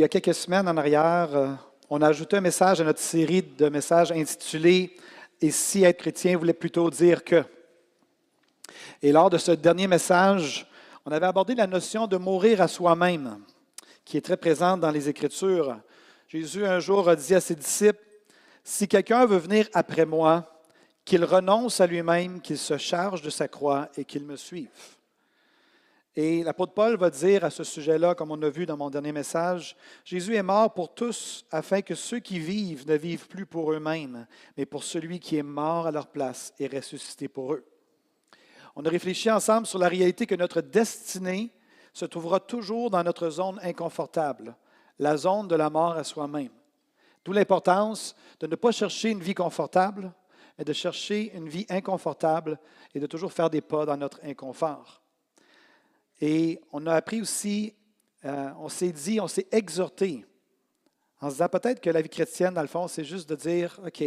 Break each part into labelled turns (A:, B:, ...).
A: Il y a quelques semaines en arrière, euh, on a ajouté un message à notre série de messages intitulé Et si être chrétien voulait plutôt dire que? Et lors de ce dernier message, on avait abordé la notion de mourir à soi-même, qui est très présente dans les Écritures. Jésus un jour a dit à ses disciples, Si quelqu'un veut venir après moi, qu'il renonce à lui-même, qu'il se charge de sa croix et qu'il me suive. Et l'apôtre Paul va dire à ce sujet-là, comme on a vu dans mon dernier message, Jésus est mort pour tous afin que ceux qui vivent ne vivent plus pour eux-mêmes, mais pour celui qui est mort à leur place et ressuscité pour eux. On a réfléchi ensemble sur la réalité que notre destinée se trouvera toujours dans notre zone inconfortable, la zone de la mort à soi-même. D'où l'importance de ne pas chercher une vie confortable, mais de chercher une vie inconfortable et de toujours faire des pas dans notre inconfort. Et on a appris aussi, euh, on s'est dit, on s'est exhorté en se disant peut-être que la vie chrétienne, dans le fond, c'est juste de dire, OK,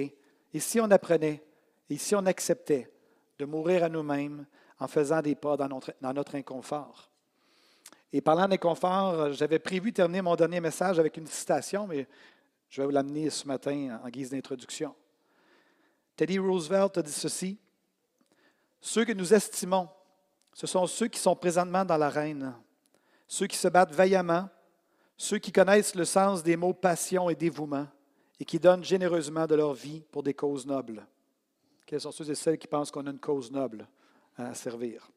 A: si on apprenait, si on acceptait de mourir à nous-mêmes en faisant des pas dans notre, dans notre inconfort. Et parlant d'inconfort, j'avais prévu terminer mon dernier message avec une citation, mais je vais vous l'amener ce matin en guise d'introduction. Teddy Roosevelt a dit ceci, Ceux que nous estimons ce sont ceux qui sont présentement dans l'arène, ceux qui se battent vaillamment, ceux qui connaissent le sens des mots passion et dévouement et qui donnent généreusement de leur vie pour des causes nobles. Quels sont ceux et celles qui pensent qu'on a une cause noble à servir?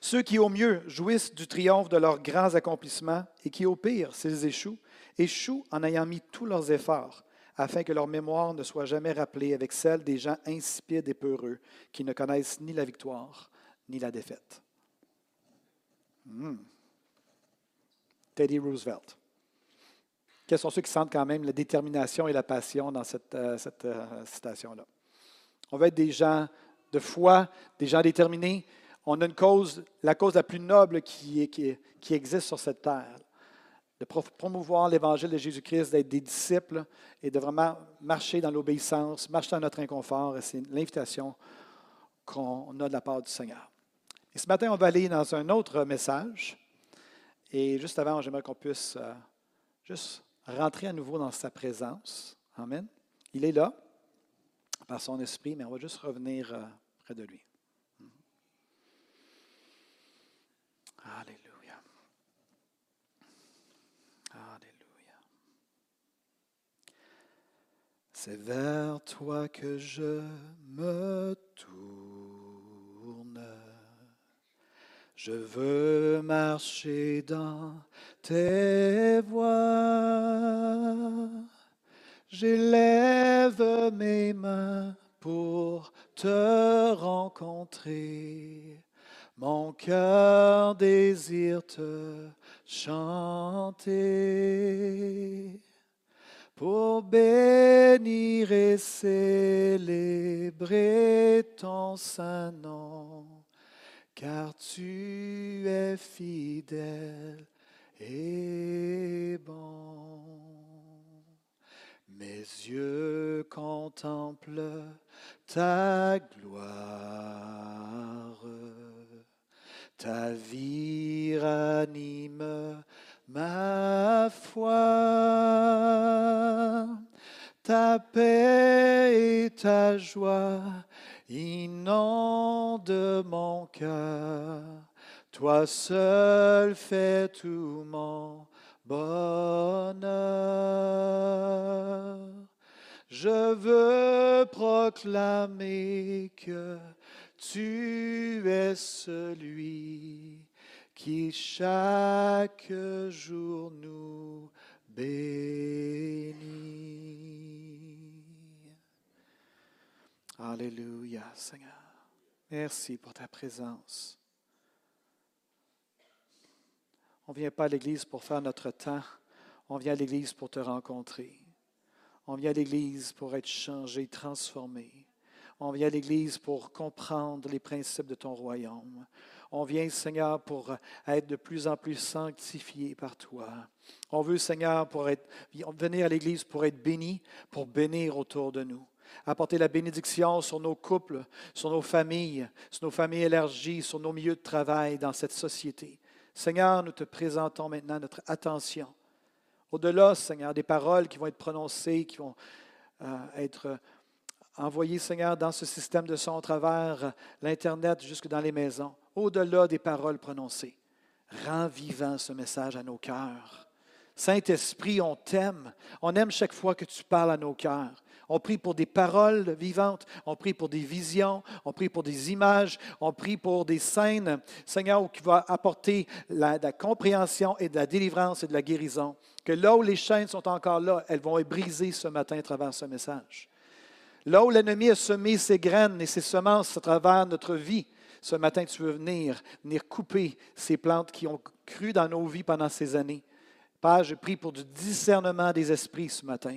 A: Ceux qui, au mieux, jouissent du triomphe de leurs grands accomplissements et qui, au pire, s'ils échouent, échouent en ayant mis tous leurs efforts afin que leur mémoire ne soit jamais rappelée avec celle des gens insipides et peureux qui ne connaissent ni la victoire ni la défaite. Hmm. Teddy Roosevelt. Quels sont ceux qui sentent quand même la détermination et la passion dans cette, euh, euh, citation-là? On veut être des gens de foi, des gens déterminés. On a une cause, la cause la plus noble qui, qui, qui existe sur cette terre, de promouvoir l'évangile de Jésus-Christ, d'être des disciples et de vraiment marcher dans l'obéissance, marcher dans notre inconfort. C'est l'invitation qu'on a de la part du Seigneur. Et ce matin, on va aller dans un autre message. Et juste avant, j'aimerais qu'on puisse euh, juste rentrer à nouveau dans sa présence. Amen. Il est là, par son esprit, mais on va juste revenir euh, près de lui. Alléluia. Alléluia. C'est vers toi que je me tourne. Je veux marcher dans tes voies. J'élève mes mains pour te rencontrer. Mon cœur désire te chanter pour bénir et célébrer ton saint nom car tu es fidèle et bon. Mes yeux contemplent ta gloire, ta vie ranime ma foi, ta paix et ta joie inonde mon cœur. Toi seul fais tout mon bonheur. Je veux proclamer que tu es celui qui chaque jour nous bénit. Alléluia, Seigneur. Merci pour ta présence. On ne vient pas à l'Église pour faire notre temps. On vient à l'Église pour te rencontrer. On vient à l'Église pour être changé, transformé. On vient à l'Église pour comprendre les principes de ton royaume. On vient, Seigneur, pour être de plus en plus sanctifié par toi. On veut, Seigneur, pour être, venir à l'Église pour être béni, pour bénir autour de nous. Apporter la bénédiction sur nos couples, sur nos familles, sur nos familles élargies, sur nos milieux de travail dans cette société. Seigneur, nous te présentons maintenant notre attention. Au-delà, Seigneur, des paroles qui vont être prononcées, qui vont euh, être envoyées, Seigneur, dans ce système de son à travers l'Internet jusque dans les maisons. Au-delà des paroles prononcées, rends vivant ce message à nos cœurs. Saint-Esprit, on t'aime. On aime chaque fois que tu parles à nos cœurs. On prie pour des paroles vivantes, on prie pour des visions, on prie pour des images, on prie pour des scènes, Seigneur, qui va apporter la, la, compréhension et de la délivrance et de la guérison. Que là où les chaînes sont encore là, elles vont être brisées ce matin à travers ce message. Là où l'ennemi a semé ses graines et ses semences à travers notre vie, ce matin, tu veux venir, venir couper ces plantes qui ont cru dans nos vies pendant ces années. Père, je prie pour du discernement des esprits ce matin.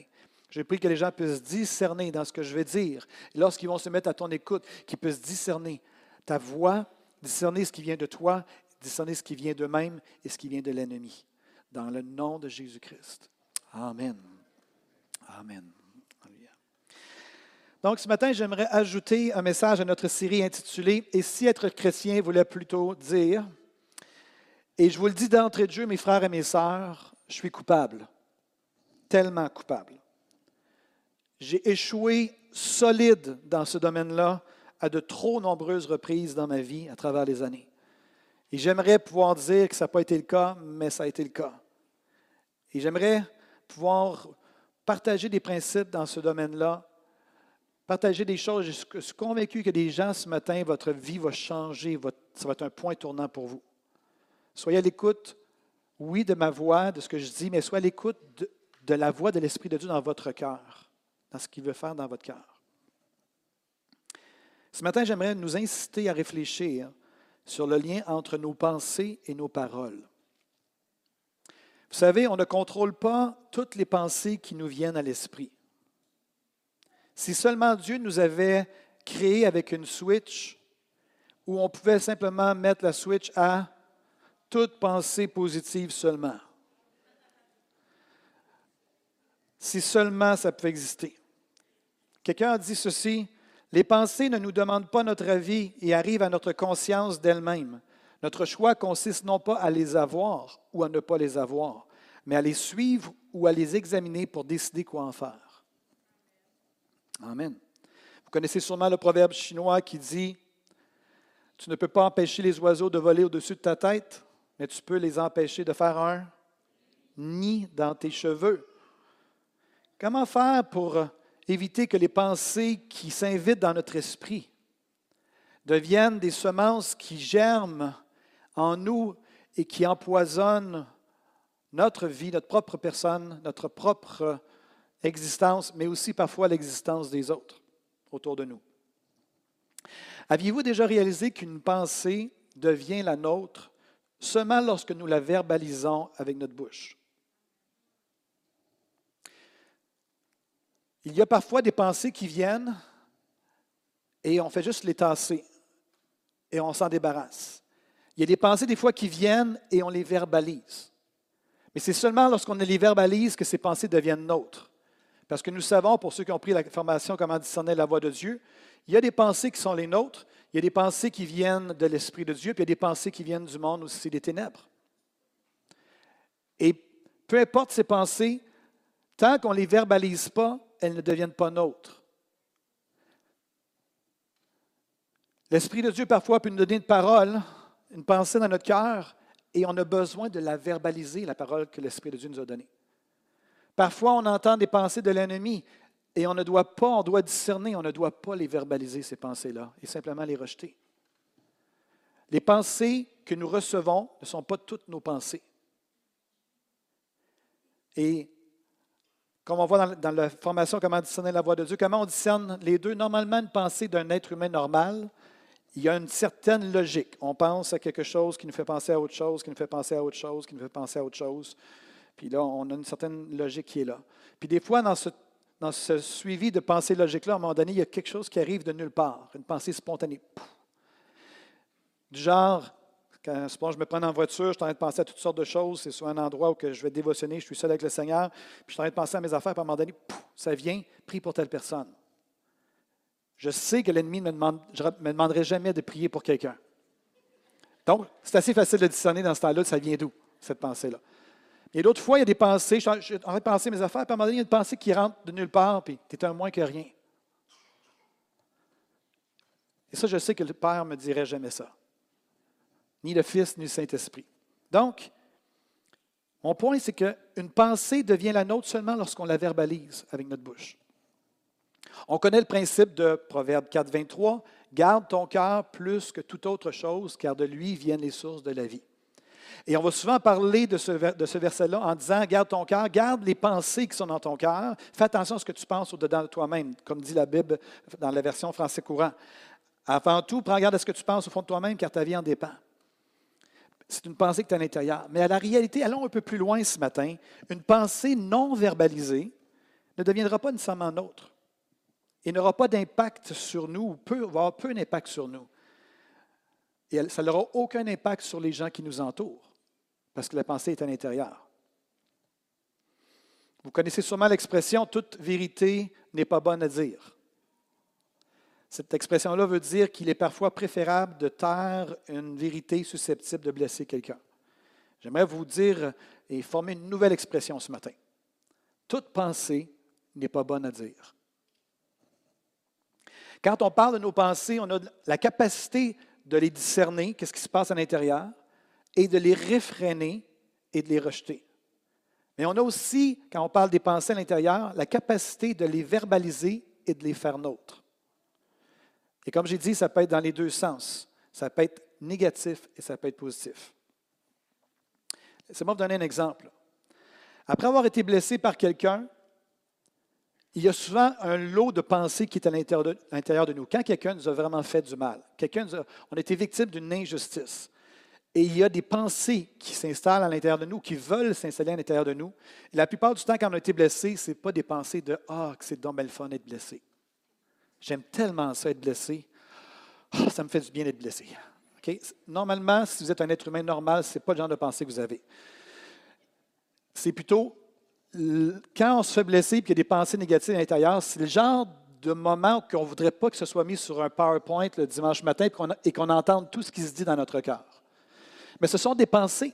A: Je prie que les gens puissent discerner dans ce que je vais dire. Lorsqu'ils vont se mettre à ton écoute, qu'ils puissent discerner ta voix, discerner ce qui vient de toi, discerner ce qui vient d'eux-mêmes et ce qui vient de l'ennemi. Dans le nom de Jésus-Christ. Amen. Amen. Donc, ce matin, j'aimerais ajouter un message à notre série intitulée Et si être chrétien voulait plutôt dire, et je vous le dis d'entrée de jeu, mes frères et mes sœurs, je suis coupable, tellement coupable. J'ai échoué solide dans ce domaine-là à de trop nombreuses reprises dans ma vie à travers les années. Et j'aimerais pouvoir dire que ça n'a pas été le cas, mais ça a été le cas. Et j'aimerais pouvoir partager des principes dans ce domaine-là, partager des choses. Je suis convaincu que des gens ce matin, votre vie va changer, ça va être un point tournant pour vous. Soyez à l'écoute oui, de ma voix, de ce que je dis, mais soyez à l'écoute de, la voix de l'Esprit de Dieu dans votre cœur, ce qu'il veut faire dans votre cœur. Ce matin, j'aimerais nous inciter à réfléchir sur le lien entre nos pensées et nos paroles. Vous savez, on ne contrôle pas toutes les pensées qui nous viennent à l'esprit. Si seulement Dieu nous avait créé avec une switch où on pouvait simplement mettre la switch à toute pensée positive seulement. Si seulement ça peut exister. Quelqu'un a dit ceci, les pensées ne nous demandent pas notre avis et arrivent à notre conscience d'elles-mêmes. Notre choix consiste non pas à les avoir ou à ne pas les avoir, mais à les suivre ou à les examiner pour décider quoi en faire. Amen. Vous connaissez sûrement le proverbe chinois qui dit, Tu ne peux pas empêcher les oiseaux de voler au-dessus de ta tête, mais tu peux les empêcher de faire un nid dans tes cheveux. Comment faire pour éviter que les pensées qui s'invitent dans notre esprit deviennent des semences qui germent en nous et qui empoisonnent notre vie, notre propre personne, notre propre existence, mais aussi parfois l'existence des autres autour de nous. Aviez-vous déjà réalisé qu'une pensée devient la nôtre seulement lorsque nous la verbalisons avec notre bouche? Il y a parfois des pensées qui viennent et on fait juste les tasser et on s'en débarrasse. Il y a des pensées des fois qui viennent et on les verbalise. Mais c'est seulement lorsqu'on les verbalise que ces pensées deviennent nôtres. Parce que nous savons, pour ceux qui ont pris la formation comment discerner la voix de Dieu, il y a des pensées qui sont les nôtres, il y a des pensées qui viennent de l'Esprit de Dieu, puis il y a des pensées qui viennent du monde aussi des ténèbres. Et peu importe ces pensées, tant qu'on ne les verbalise pas, elles ne deviennent pas nôtres. L'Esprit de Dieu parfois peut nous donner une parole, une pensée dans notre cœur, et on a besoin de la verbaliser, la parole que l'Esprit de Dieu nous a donnée. Parfois, on entend des pensées de l'ennemi, et on ne doit pas, on doit discerner, on ne doit pas les verbaliser, ces pensées-là, et simplement les rejeter. Les pensées que nous recevons ne sont pas toutes nos pensées. Et comme on voit dans, la formation Comment discerner la voix de Dieu, comment on discerne les deux, normalement, une pensée d'un être humain normal, il y a une certaine logique. On pense à quelque chose qui nous fait penser à autre chose, qui nous fait penser à autre chose, qui nous fait penser à autre chose. Puis là, on a une certaine logique qui est là. Puis des fois, dans ce, dans ce suivi de pensée logique-là, à un moment donné, il y a quelque chose qui arrive de nulle part, une pensée spontanée. Du genre, quand je me prends en voiture, je suis en train de penser à toutes sortes de choses. C'est sur un endroit où je vais dévotionner, je suis seul avec le Seigneur, puis je suis en train de penser à mes affaires, puis à un moment donné, ça vient, prie pour telle personne. Je sais que l'ennemi ne me, demande, me demanderait jamais de prier pour quelqu'un. Donc, c'est assez facile de discerner dans ce temps-là, ça vient d'où, cette pensée-là. Et d'autres fois, il y a des pensées, je suis en train de penser à mes affaires, puis à un moment donné, il y a une pensée qui rentre de nulle part, puis tu es un moins que rien. Et ça, je sais que le Père ne me dirait jamais ça. Ni le Fils, ni le Saint-Esprit. Donc, mon point, c'est qu'une pensée devient la nôtre seulement lorsqu'on la verbalise avec notre bouche. On connaît le principe de Proverbe 4, 23, Garde ton cœur plus que toute autre chose, car de lui viennent les sources de la vie. Et on va souvent parler de ce, de ce verset-là en disant, garde ton cœur, garde les pensées qui sont dans ton cœur, fais attention à ce que tu penses au-dedans de toi-même, comme dit la Bible dans la version français courant. Avant tout, prends garde à ce que tu penses au fond de toi-même, car ta vie en dépend. C'est une pensée qui est à l'intérieur. Mais à la réalité, allons un peu plus loin ce matin. Une pensée non verbalisée ne deviendra pas nécessairement nôtre et n'aura pas d'impact sur nous, ou peu, va avoir peu d'impact sur nous. Et ça n'aura aucun impact sur les gens qui nous entourent, parce que la pensée est à l'intérieur. Vous connaissez sûrement l'expression toute vérité n'est pas bonne à dire. Cette expression-là veut dire qu'il est parfois préférable de taire une vérité susceptible de blesser quelqu'un. J'aimerais vous dire et former une nouvelle expression ce matin. Toute pensée n'est pas bonne à dire. Quand on parle de nos pensées, on a la capacité de les discerner, qu'est-ce qui se passe à l'intérieur, et de les réfréner et de les rejeter. Mais on a aussi, quand on parle des pensées à l'intérieur, la capacité de les verbaliser et de les faire nôtres. Et comme j'ai dit, ça peut être dans les deux sens. Ça peut être négatif et ça peut être positif. Laissez-moi vous donner un exemple. Après avoir été blessé par quelqu'un, il y a souvent un lot de pensées qui est à l'intérieur de, nous. Quand quelqu'un nous a vraiment fait du mal, quelqu'un on a été victime d'une injustice, et il y a des pensées qui s'installent à l'intérieur de nous, qui veulent s'installer à l'intérieur de nous. Et la plupart du temps, quand on a été blessé, ce n'est pas des pensées de Ah, que c'est donc belle fun d'être blessé. J'aime tellement ça, être blessé. Ah, ça me fait du bien d'être blessé. Normalement, si vous êtes un être humain normal, ce n'est pas le genre de pensée que vous avez. C'est plutôt quand on se fait blesser et qu'il y a des pensées négatives à l'intérieur, c'est le genre de moment qu'on ne voudrait pas que ce soit mis sur un PowerPoint le dimanche matin et qu'on entende tout ce qui se dit dans notre cœur. Mais ce sont des pensées.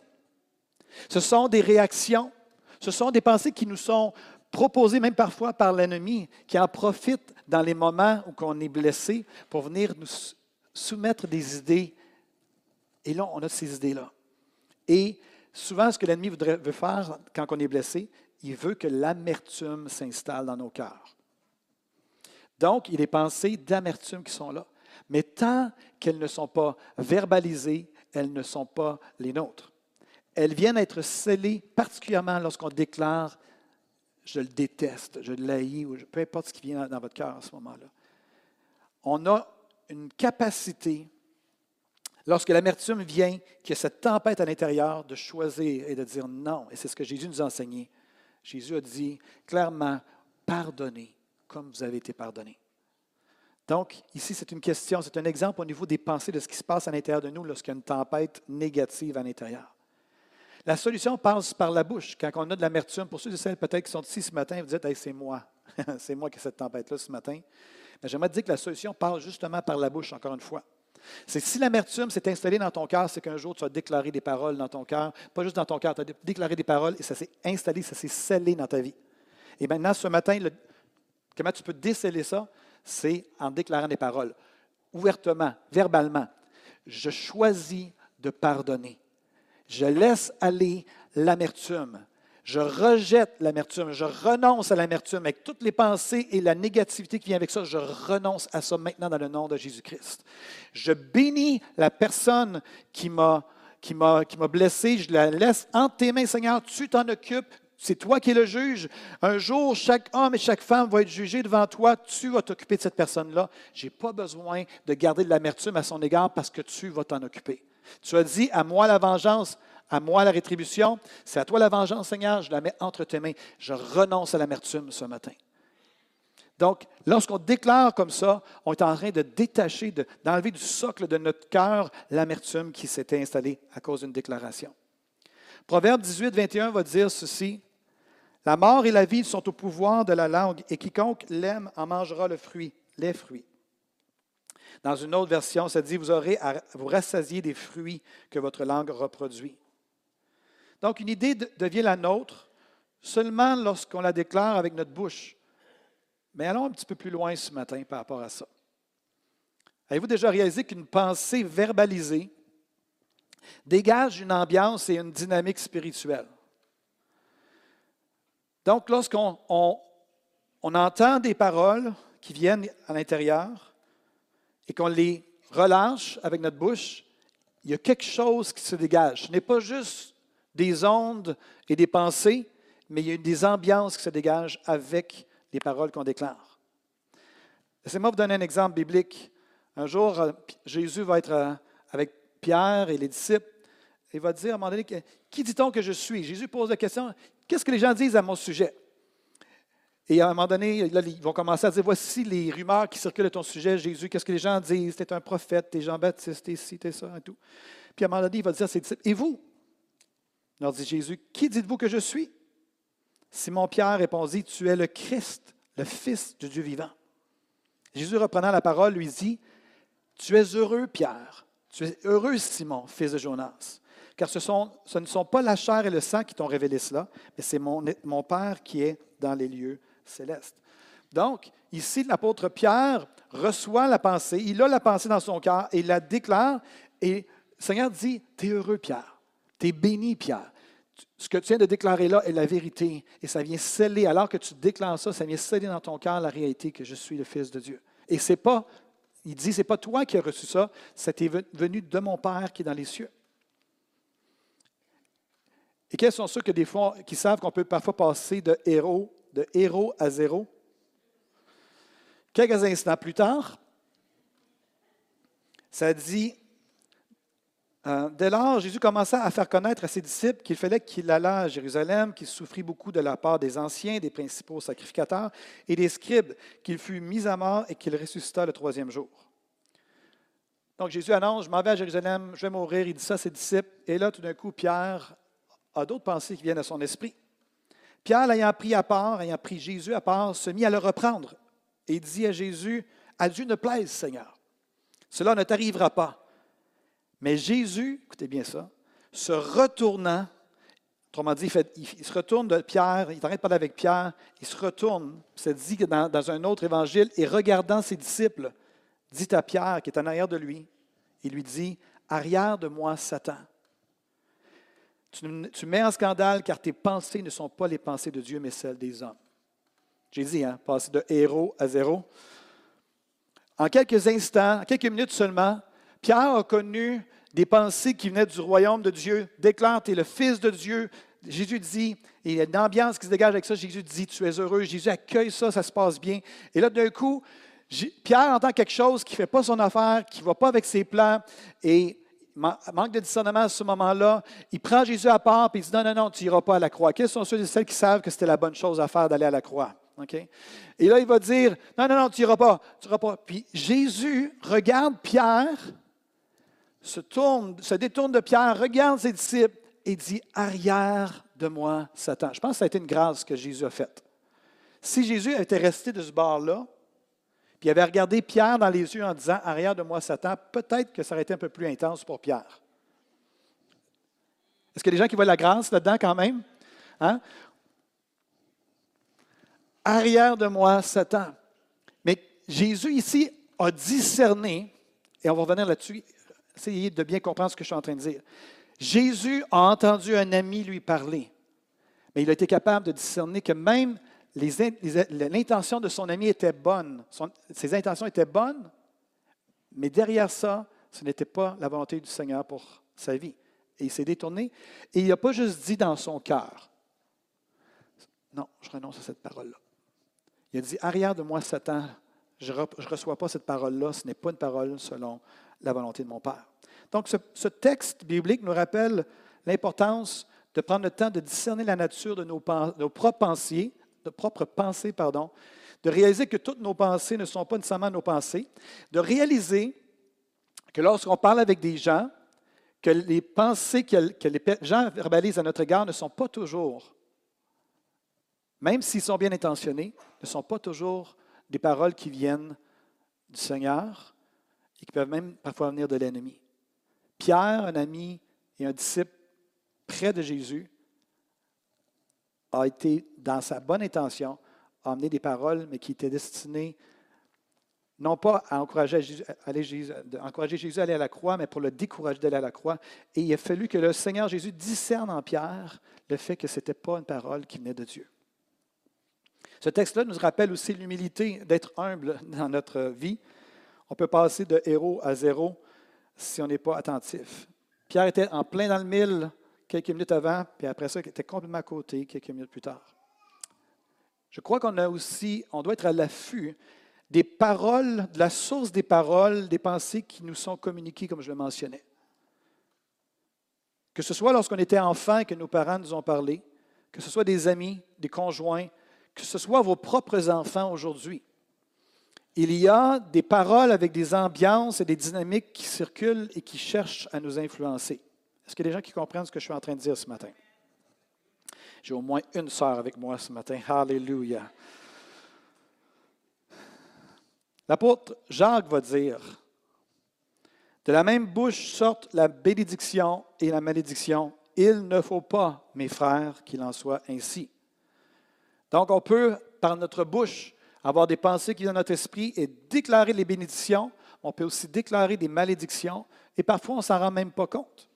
A: Ce sont des réactions. Ce sont des pensées qui nous sont proposées même parfois par l'ennemi, qui en profite dans les moments où on est blessé pour venir nous soumettre des idées. Et là, on a ces idées-là. Et souvent, ce que l'ennemi veut faire quand on est blessé, il veut que l'amertume s'installe dans nos cœurs. Donc, il y a des pensées d'amertume qui sont là. Mais tant qu'elles ne sont pas verbalisées, elles ne sont pas les nôtres. Elles viennent être scellées particulièrement lorsqu'on déclare je le déteste, je l'haïs, ou peu importe ce qui vient dans votre cœur à ce moment-là. On a une capacité, lorsque l'amertume vient, qu'il y a cette tempête à l'intérieur, de choisir et de dire non. Et c'est ce que Jésus nous a enseigné. Jésus a dit clairement, pardonnez comme vous avez été pardonné. Donc, ici, c'est une question, c'est un exemple au niveau des pensées de ce qui se passe à l'intérieur de nous lorsqu'il y a une tempête négative à l'intérieur. La solution passe par la bouche. Quand on a de l'amertume, pour ceux et celles peut-être qui sont ici ce matin, vous dites hey, c'est moi. c'est moi qui ai cette tempête-là ce matin. Mais j'aimerais dire que la solution passe justement par la bouche, encore une fois. C'est si l'amertume s'est installée dans ton cœur, c'est qu'un jour tu as déclaré des paroles dans ton cœur, pas juste dans ton cœur, tu as déclaré des paroles et ça s'est installé, ça s'est scellé dans ta vie. Et maintenant, ce matin, comment tu peux déceler ça? C'est en déclarant des paroles, ouvertement, verbalement. Je choisis de pardonner. Je laisse aller l'amertume. Je rejette l'amertume, je renonce à l'amertume avec toutes les pensées et la négativité qui vient avec ça. Je renonce à ça maintenant dans le nom de Jésus-Christ. Je bénis la personne qui m'a qui m'a blessé, je la laisse entre tes mains, Seigneur, tu t'en occupes, c'est toi qui es le juge. Un jour, chaque homme et chaque femme va être jugé devant toi. Tu vas t'occuper de cette personne-là. Je n'ai pas besoin de garder de l'amertume à son égard parce que tu vas t'en occuper. Tu as dit, à moi la vengeance, À moi la rétribution, c'est à toi la vengeance, Seigneur, je la mets entre tes mains. Je renonce à l'amertume ce matin. Donc, lorsqu'on déclare comme ça, on est en train de détacher, d'enlever du socle de notre cœur l'amertume qui s'était installée à cause d'une déclaration. Proverbe 18, 21 va dire ceci. La mort et la vie sont au pouvoir de la langue, et quiconque l'aime en mangera le fruit, les fruits. Dans une autre version, ça dit, vous aurez à vous rassasier des fruits que votre langue reproduit. Donc, une idée devient la nôtre seulement lorsqu'on la déclare avec notre bouche. Mais allons un petit peu plus loin ce matin par rapport à ça. Avez-vous déjà réalisé qu'une pensée verbalisée dégage une ambiance et une dynamique spirituelle? Donc, lorsqu'on on, entend des paroles qui viennent à l'intérieur et qu'on les relâche avec notre bouche, il y a quelque chose qui se dégage. Ce n'est pas juste des ondes et des pensées, mais il y a des ambiances qui se dégagent avec les paroles qu'on déclare. Laissez-moi vous donner un exemple biblique. Un jour, euh, Jésus va être euh, avec Pierre et les disciples. Et il va dire à un moment donné, qui dit-on que je suis? Jésus pose la question, qu'est-ce que les gens disent à mon sujet? Et à un moment donné, ils vont commencer à dire, voici les rumeurs qui circulent à ton sujet, Jésus, qu'est-ce que les gens disent? T'es un prophète, t'es Jean-Baptiste, t'es ci, t'es ça, et tout. Puis à un moment donné, il va dire à ses disciples, et vous? Leur dit Jésus, qui dites-vous que je suis? Simon-Pierre répondit, Tu es le Christ, le Fils du Dieu vivant. Jésus, reprenant la parole, lui dit, Tu es heureux, Pierre. Tu es heureux, Simon, fils de Jonas. Car ce, ce ne sont pas la chair et le sang qui t'ont révélé cela, mais c'est mon, mon Père qui est dans les lieux célestes. Donc, ici, l'apôtre Pierre reçoit la pensée, il a la pensée dans son cœur et la déclare. Et le Seigneur dit, Tu es heureux, Pierre. Tu es béni, Pierre ce que tu viens de déclarer là est la vérité et ça vient sceller, alors que tu déclares ça, ça vient sceller dans ton cœur la réalité que je suis le Fils de Dieu. Et c'est pas, il dit, c'est pas toi qui as reçu ça, c'est venu de mon Père qui est dans les cieux. Et quels sont ceux que des fois, qui savent qu'on peut parfois passer de héros, de héros à zéro? Quelques instants plus tard, ça dit euh, dès lors, Jésus commença à faire connaître à ses disciples qu'il fallait qu'il allât à Jérusalem, qu'il souffrit beaucoup de la part des anciens, des principaux sacrificateurs et des scribes, qu'il fut mis à mort et qu'il ressuscita le troisième jour. Donc Jésus annonce, je m'en vais à Jérusalem, je vais mourir, il dit ça à ses disciples. Et là, tout d'un coup, Pierre a d'autres pensées qui viennent à son esprit. Pierre, l'ayant pris à part, ayant pris Jésus à part, se mit à le reprendre et dit à Jésus, à Dieu ne plaise, Seigneur. Cela ne t'arrivera pas. Mais Jésus, écoutez bien ça, se retournant, autrement dit, il, se retourne de Pierre, il arrête de parler avec Pierre, il se retourne, c'est dit dans un autre évangile, et regardant ses disciples, dit à Pierre, qui est en arrière de lui, il lui dit, Arrière de moi, Satan. Tu, mets en scandale car tes pensées ne sont pas les pensées de Dieu, mais celles des hommes. J'ai dit, hein, passer de héros à zéro. En quelques instants, en quelques minutes seulement, Pierre a connu des pensées qui venaient du royaume de Dieu, déclare, tu es le Fils de Dieu. Jésus dit, il y a une ambiance qui se dégage avec ça. Jésus dit, tu es heureux. Jésus accueille ça, ça se passe bien. Et là, d'un coup, Pierre entend quelque chose qui ne fait pas son affaire, qui ne va pas avec ses plans, et manque de discernement à ce moment-là. Il prend Jésus à part, et il dit, non, non, non, tu n'iras pas à la croix. Quels sont ceux et celles qui savent que c'était la bonne chose à faire d'aller à la croix? Et là, il va dire, non, non, non, tu n'iras pas, tu n'iras pas. Puis Jésus regarde Pierre, se, tourne, se détourne de Pierre, regarde ses disciples et dit Arrière de moi, Satan. Je pense que ça a été une grâce que Jésus a faite. Si Jésus était resté de ce bord-là, puis il avait regardé Pierre dans les yeux en disant Arrière de moi, Satan, peut-être que ça aurait été un peu plus intense pour Pierre. Est-ce a des gens qui voient la grâce là-dedans quand même? Hein? Arrière de moi, Satan. Mais Jésus ici a discerné, et on va revenir là-dessus, Essayez de bien comprendre ce que je suis en train de dire. Jésus a entendu un ami lui parler, mais il a été capable de discerner que même l'intention de son ami était bonne. ses intentions étaient bonnes, mais derrière ça, ce n'était pas la volonté du Seigneur pour sa vie. Et il s'est détourné. Et il n'a pas juste dit dans son cœur, non, je renonce à cette parole-là. Il a dit, arrière de moi, Satan, je ne reçois pas cette parole-là, ce n'est pas une parole selon la volonté de mon Père. Donc, ce, texte biblique nous rappelle l'importance de prendre le temps de discerner la nature de nos, propres pensées, de propres pensées, pardon, de réaliser que toutes nos pensées ne sont pas nécessairement nos pensées, de réaliser que lorsqu'on parle avec des gens, que les pensées que, que les gens verbalisent à notre égard ne sont pas toujours, même s'ils sont bien intentionnés, ne sont pas toujours des paroles qui viennent du Seigneur et qui peuvent même parfois venir de l'ennemi. Pierre, un ami et un disciple près de Jésus, a été, dans sa bonne intention, a amené des paroles, mais qui étaient destinées non pas à encourager Jésus, à aller à la croix, mais pour le décourager d'aller à la croix. Et il a fallu que le Seigneur Jésus discerne en Pierre le fait que ce n'était pas une parole qui venait de Dieu. Ce texte-là nous rappelle aussi l'humilité d'être humble dans notre vie. On peut passer de héros à zéro si on n'est pas attentif. Pierre était en plein dans le mille quelques minutes avant, puis après ça, il était complètement à côté quelques minutes plus tard. Je crois qu'on a aussi, on doit être à l'affût des paroles, de la source des paroles, des pensées qui nous sont communiquées, comme je le mentionnais. Que ce soit lorsqu'on était enfant et que nos parents nous ont parlé, que ce soit des amis, des conjoints, que ce soit vos propres enfants aujourd'hui. Il y a des paroles avec des ambiances et des dynamiques qui circulent et qui cherchent à nous influencer. Est-ce qu'il y a des gens qui comprennent ce que je suis en train de dire ce matin? J'ai au moins une sœur avec moi ce matin. Hallelujah. L'apôtre Jacques va dire, de la même bouche sortent la bénédiction et la malédiction. Il ne faut pas, mes frères, qu'il en soit ainsi. Donc on peut, par notre bouche, avoir des pensées qui viennent dans notre esprit et déclarer les bénédictions. On peut aussi déclarer des malédictions et parfois on ne s'en rend même pas compte.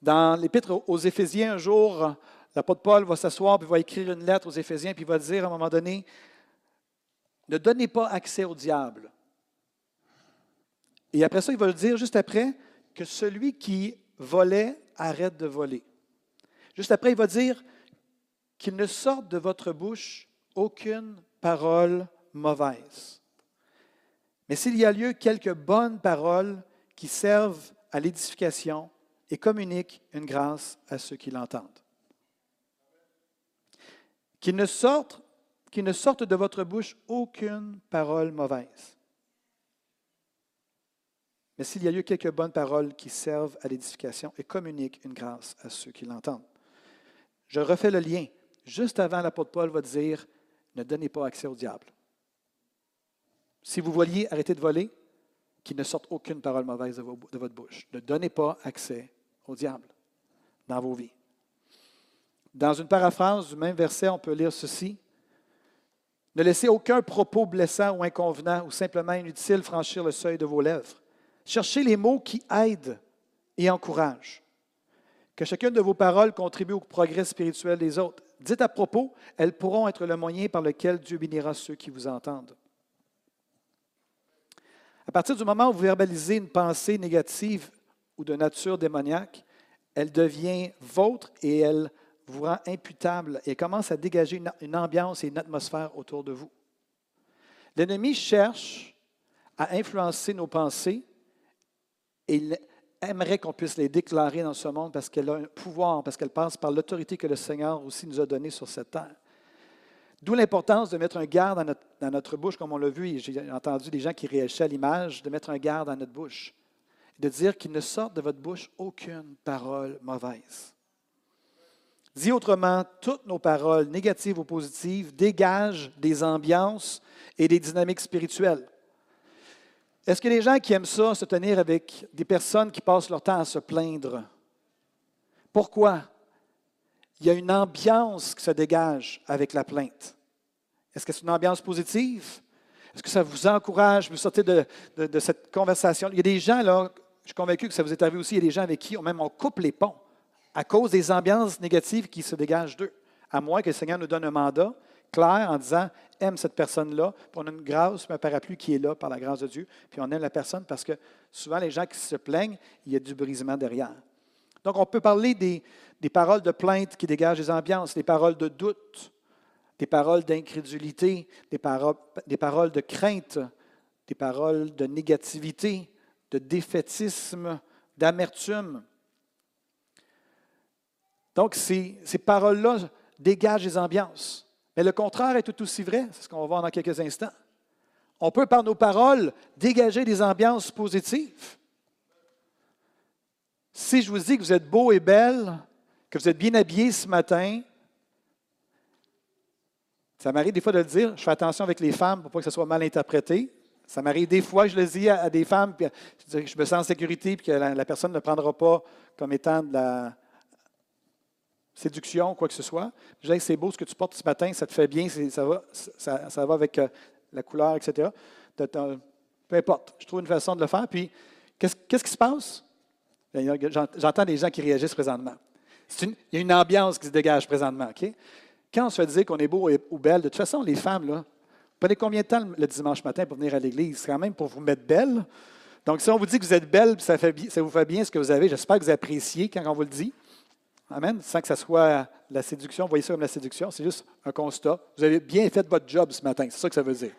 A: Dans l'épître aux Éphésiens, un jour, l'apôtre Paul va s'asseoir et va écrire une lettre aux Éphésiens, puis va dire à un moment donné, ne donnez pas accès au diable. Et après ça, il va le dire juste après que celui qui volait arrête de voler. Juste après, il va dire qu'il ne sorte de votre bouche aucune parole mauvaise. Mais s'il y a lieu, quelques bonnes paroles qui servent à l'édification et communiquent une grâce à ceux qui l'entendent. Qu'il ne sorte qu'il ne sorte de votre bouche aucune parole mauvaise. Mais s'il y a eu quelques bonnes paroles qui servent à l'édification et communiquent une grâce à ceux qui l'entendent. Je refais le lien. Juste avant, l'apôtre Paul va dire Ne donnez pas accès au diable. Si vous voliez, arrêtez de voler, qu'il ne sorte aucune parole mauvaise de votre bouche. Ne donnez pas accès au diable dans vos vies. Dans une paraphrase du même verset, on peut lire ceci ne laissez aucun propos blessant ou inconvenant ou simplement inutile franchir le seuil de vos lèvres. Cherchez les mots qui aident et encouragent. Que chacune de vos paroles contribue au progrès spirituel des autres. Dites à propos, elles pourront être le moyen par lequel Dieu bénira ceux qui vous entendent. À partir du moment où vous verbalisez une pensée négative ou de nature démoniaque, elle devient vôtre et elle vous rend imputable et commence à dégager une, ambiance et une atmosphère autour de vous. L'ennemi cherche à influencer nos pensées et il aimerait qu'on puisse les déclarer dans ce monde parce qu'elle a un pouvoir, parce qu'elle passe par l'autorité que le Seigneur aussi nous a donnée sur cette terre. D'où l'importance de mettre un garde dans notre, bouche, comme on l'a vu, j'ai entendu des gens qui réagissaient à l'image, de mettre un garde dans notre bouche, de dire qu'il ne sorte de votre bouche aucune parole mauvaise. Dit autrement, toutes nos paroles, négatives ou positives, dégagent des ambiances et des dynamiques spirituelles. Est-ce que les gens qui aiment ça, se tenir avec des personnes qui passent leur temps à se plaindre? Pourquoi? Il y a une ambiance qui se dégage avec la plainte. Est-ce que c'est une ambiance positive? Est-ce que ça vous encourage, vous sortez de, de, cette conversation? Il y a des gens, là, je suis convaincu que ça vous est arrivé aussi, il y a des gens avec qui on, même on coupe les ponts à cause des ambiances négatives qui se dégagent d'eux. À moins que le Seigneur nous donne un mandat clair en disant aime cette personne-là, puis on a une grâce, un parapluie qui est là par la grâce de Dieu, puis on aime la personne parce que souvent les gens qui se plaignent, il y a du brisement derrière. Donc on peut parler des, paroles de plainte qui dégagent des ambiances, des paroles de doute, des paroles d'incrédulité, des, des paroles de crainte, des paroles de négativité, de défaitisme, d'amertume Donc, ces, ces paroles-là dégagent les ambiances. Mais le contraire est tout aussi vrai, c'est ce qu'on va voir dans quelques instants. On peut, par nos paroles, dégager des ambiances positives. Si je vous dis que vous êtes beau et belle, que vous êtes bien habillé ce matin, ça m'arrive des fois de le dire, je fais attention avec les femmes pour pas que ce soit mal interprété. Ça m'arrive des fois, je le dis à, des femmes, puis je me sens en sécurité, puis que la, personne ne prendra pas comme étant de la séduction, quoi que ce soit. Je dis, c'est beau ce que tu portes ce matin, ça te fait bien, ça va, ça, va avec euh, la couleur, etc. Peu importe, je trouve une façon de le faire. Puis, qu'est-ce qui se passe? J'entends des gens qui réagissent présentement. il y a une ambiance qui se dégage présentement. Quand on se fait dire qu'on est beau ou belle, de toute façon, les femmes, là, prenez combien de temps le dimanche matin pour venir à l'église? C'est quand même pour vous mettre belle. Donc, si on vous dit que vous êtes belle, ça, ça vous fait bien ce que vous avez, j'espère que vous appréciez quand on vous le dit. Amen. Sans que ça soit la séduction, voyez ça comme la séduction, c'est juste un constat. Vous avez bien fait votre job ce matin, c'est ça que ça veut dire.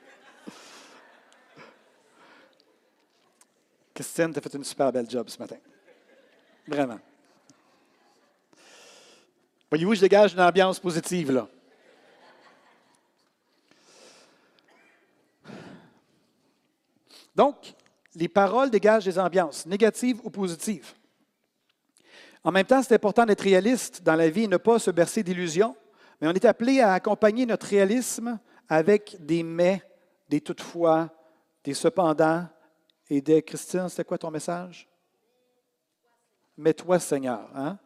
A: Christine, tu as fait une super belle job ce matin. Vraiment. Voyez-vous, je dégage une ambiance positive là. Donc, les paroles dégagent des ambiances, négatives ou positives. En même temps, c'est important d'être réaliste dans la vie et ne pas se bercer d'illusions, mais on est appelé à accompagner notre réalisme avec des mais, des toutefois, des cependant et des Christian, c'était quoi ton message? Mais toi, Seigneur. Hein?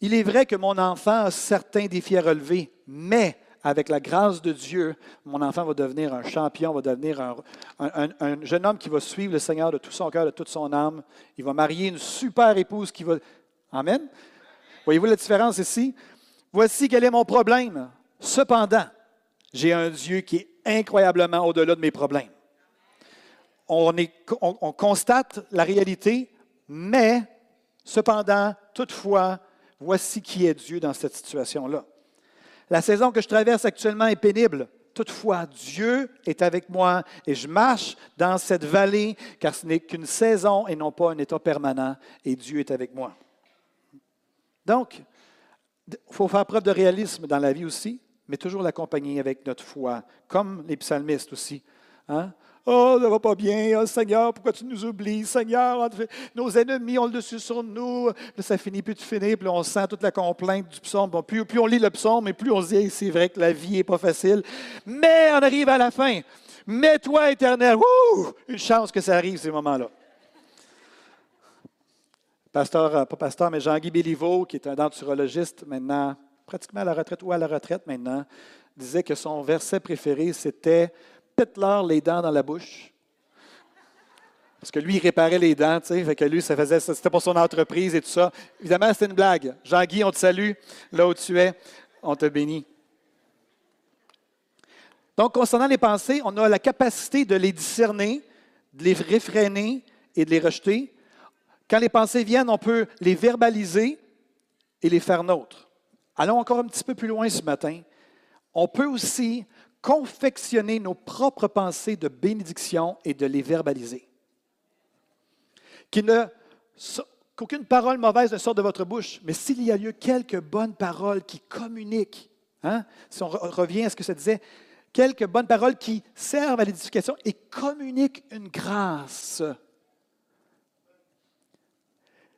A: Il est vrai que mon enfant a certains défis à relever, mais avec la grâce de Dieu, mon enfant va devenir un champion, va devenir un, jeune homme qui va suivre le Seigneur de tout son cœur, de toute son âme. Il va marier une super épouse qui va... Amen. Voyez-vous la différence ici? Voici quel est mon problème. Cependant, j'ai un Dieu qui est incroyablement au-delà de mes problèmes. On, constate la réalité, mais Cependant, toutefois, voici qui est Dieu dans cette situation-là. La saison que je traverse actuellement est pénible. Toutefois, Dieu est avec moi et je marche dans cette vallée car ce n'est qu'une saison et non pas un état permanent et Dieu est avec moi. Donc, il faut faire preuve de réalisme dans la vie aussi, mais toujours l'accompagner avec notre foi, comme les psalmistes aussi. Hein? Oh, ça va pas bien. Oh, Seigneur, pourquoi tu nous oublies? Seigneur, nos ennemis ont le dessus sur nous. Là, ça finit plus de finir, puis on sent toute la complainte du psaume. Bon, plus, on lit le psaume, et plus on se dit, c'est vrai que la vie n'est pas facile. Mais on arrive à la fin. Mais toi, éternel, une chance que ça arrive, ces moments-là. Pasteur, euh, pas pasteur, mais Jean-Guy Béliveau, qui est un denturologiste maintenant, pratiquement à la retraite ou à la retraite maintenant, disait que son verset préféré, c'était pète-leur les dents dans la bouche. Parce que lui, il réparait les dents, tu sais, fait que lui, ça faisait, c'était pour son entreprise et tout ça. Évidemment, c'était une blague. Jean-Guy, on te salue, là où tu es, on te bénit. Donc, concernant les pensées, on a la capacité de les discerner, de les réfréner et de les rejeter. Quand les pensées viennent, on peut les verbaliser et les faire nôtres. Allons encore un petit peu plus loin ce matin. On peut aussi confectionner nos propres pensées de bénédiction et de les verbaliser. Qu'aucune parole mauvaise ne sorte de votre bouche, mais s'il y a lieu quelques bonnes paroles qui communiquent, hein, si on revient à ce que ça disait, quelques bonnes paroles qui servent à l'édification et communiquent une grâce.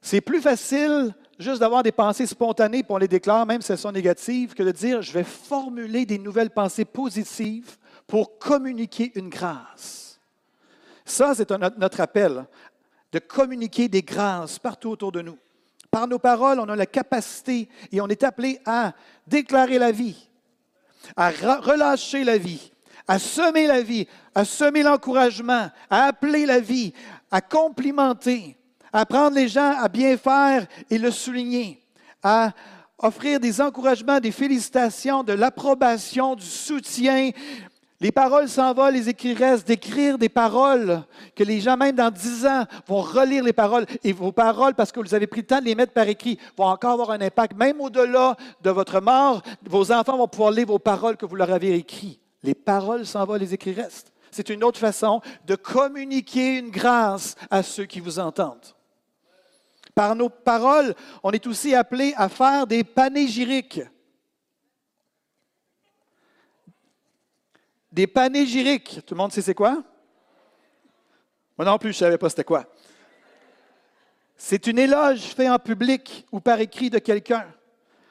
A: C'est plus facile juste d'avoir des pensées spontanées, puis on les déclare, même si elles sont négatives, que de dire, je vais formuler des nouvelles pensées positives pour communiquer une grâce. Ça, c'est notre appel, de communiquer des grâces partout autour de nous. Par nos paroles, on a la capacité et on est appelé à déclarer la vie, à relâcher la vie, à semer la vie, à semer l'encouragement, à appeler la vie, à complimenter, à prendre les gens à bien faire et le souligner, à offrir des encouragements, des félicitations, de l'approbation, du soutien. Les paroles s'en vont, les écrits restent, d'écrire des paroles que les gens, même dans dix ans, vont relire les paroles. Et vos paroles, parce que vous avez pris le temps de les mettre par écrit, vont encore avoir un impact. Même au-delà de votre mort, vos enfants vont pouvoir lire vos paroles que vous leur avez écrites. Les paroles s'en vont, les écrits restent. C'est une autre façon de communiquer une grâce à ceux qui vous entendent. Par nos paroles, on est aussi appelé à faire des panégyriques. Des panégyriques. Tout le monde sait c'est quoi? Moi non plus, je ne savais pas c'était quoi. C'est une éloge fait en public ou par écrit de quelqu'un.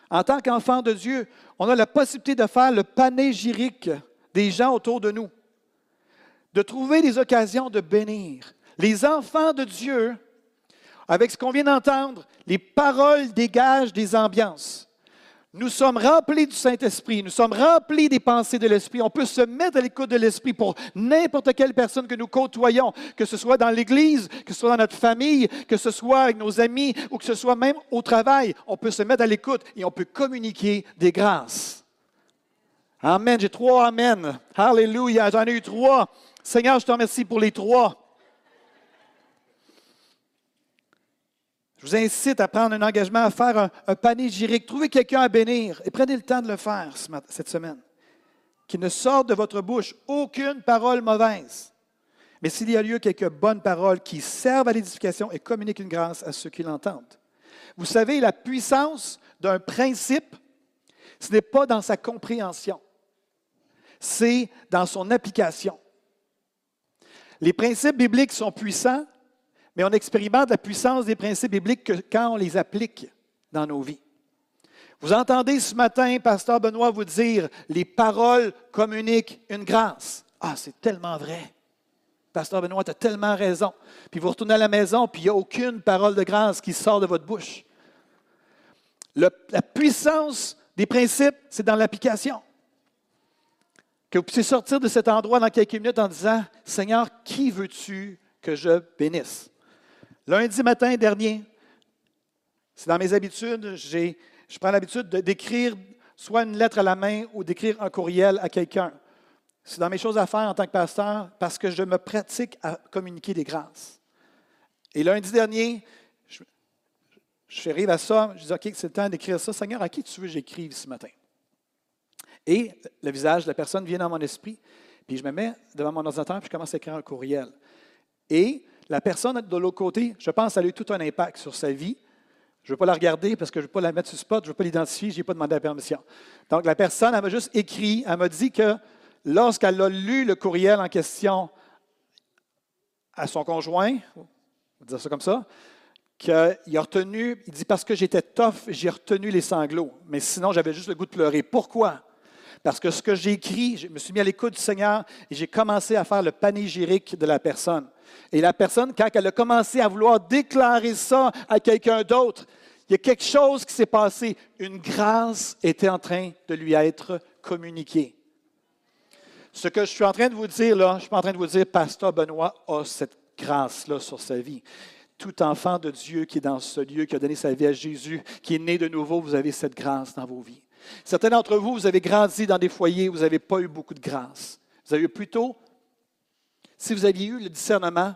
A: En tant qu'enfant de Dieu, on a la possibilité de faire le panégyrique des gens autour de nous, de trouver des occasions de bénir. Les enfants de Dieu, avec ce qu'on vient d'entendre, les paroles dégagent des ambiances. Nous sommes remplis du Saint-Esprit, nous sommes remplis des pensées de l'Esprit. On peut se mettre à l'écoute de l'Esprit pour n'importe quelle personne que nous côtoyons, que ce soit dans l'Église, que ce soit dans notre famille, que ce soit avec nos amis ou que ce soit même au travail. On peut se mettre à l'écoute et on peut communiquer des grâces. Amen. J'ai trois Amen. Alléluia. J'en ai eu trois. Seigneur, je te remercie pour les trois. Je vous incite à prendre un engagement, à faire un, un panégyrique. Trouvez quelqu'un à bénir et prenez le temps de le faire cette semaine. Qu'il ne sorte de votre bouche aucune parole mauvaise. Mais s'il y a lieu, quelques bonnes paroles qui servent à l'édification et communiquent une grâce à ceux qui l'entendent. Vous savez, la puissance d'un principe, ce n'est pas dans sa compréhension, c'est dans son application. Les principes bibliques sont puissants mais on expérimente la puissance des principes bibliques que quand on les applique dans nos vies. Vous entendez ce matin, Pasteur Benoît, vous dire, les paroles communiquent une grâce. Ah, c'est tellement vrai. Pasteur Benoît, tu as tellement raison. Puis vous retournez à la maison, puis il n'y a aucune parole de grâce qui sort de votre bouche. la puissance des principes, c'est dans l'application. Que vous puissiez sortir de cet endroit dans quelques minutes en disant, Seigneur, qui veux-tu que je bénisse? Lundi matin dernier, c'est dans mes habitudes, je prends l'habitude d'écrire soit une lettre à la main ou d'écrire un courriel à quelqu'un. C'est dans mes choses à faire en tant que pasteur parce que je me pratique à communiquer des grâces. Et lundi dernier, je, je arrive à ça, je dis OK, c'est le temps d'écrire ça. Seigneur, à qui tu veux que j'écrive ce matin? Et le visage de la personne vient dans mon esprit, puis je me mets devant mon ordinateur, puis je commence à écrire un courriel. Et la personne de l'autre côté, je pense, elle a eu tout un impact sur sa vie. Je ne veux pas la regarder parce que je ne veux pas la mettre sur spot, je ne veux pas l'identifier, je n'ai pas demandé la permission. Donc, la personne, elle m'a juste écrit, elle m'a dit que lorsqu'elle a lu le courriel en question à son conjoint, on va dire ça comme ça, qu'il a retenu, il dit parce que j'étais tough, j'ai retenu les sanglots, mais sinon j'avais juste le goût de pleurer. Pourquoi? Parce que ce que j'ai écrit, je me suis mis à l'écoute du Seigneur et j'ai commencé à faire le panégyrique de la personne. Et la personne, quand elle a commencé à vouloir déclarer ça à quelqu'un d'autre, il y a quelque chose qui s'est passé. Une grâce était en train de lui être communiquée. Ce que je suis en train de vous dire là, je suis en train de vous dire, Pasteur Benoît a cette grâce-là sur sa vie. Tout enfant de Dieu qui est dans ce lieu, qui a donné sa vie à Jésus, qui est né de nouveau, vous avez cette grâce dans vos vies. Certains d'entre vous, vous avez grandi dans des foyers où vous n'avez pas eu beaucoup de grâce. Vous avez plutôt si vous aviez eu le discernement,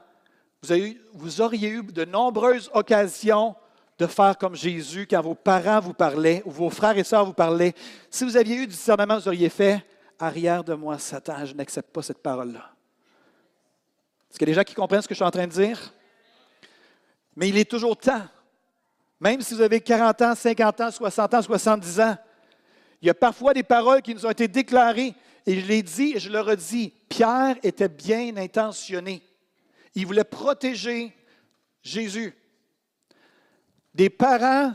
A: vous, auriez eu de nombreuses occasions de faire comme Jésus quand vos parents vous parlaient ou vos frères et sœurs vous parlaient. Si vous aviez eu du discernement, vous auriez fait Arrière de moi, Satan, je n'accepte pas cette parole-là. Est-ce qu'il y a des gens qui comprennent ce que je suis en train de dire? Mais il est toujours temps, même si vous avez 40 ans, 50 ans, 60 ans, 70 ans, il y a parfois des paroles qui nous ont été déclarées et je l'ai dit et je le redis, Pierre était bien intentionné. Il voulait protéger Jésus. Des parents,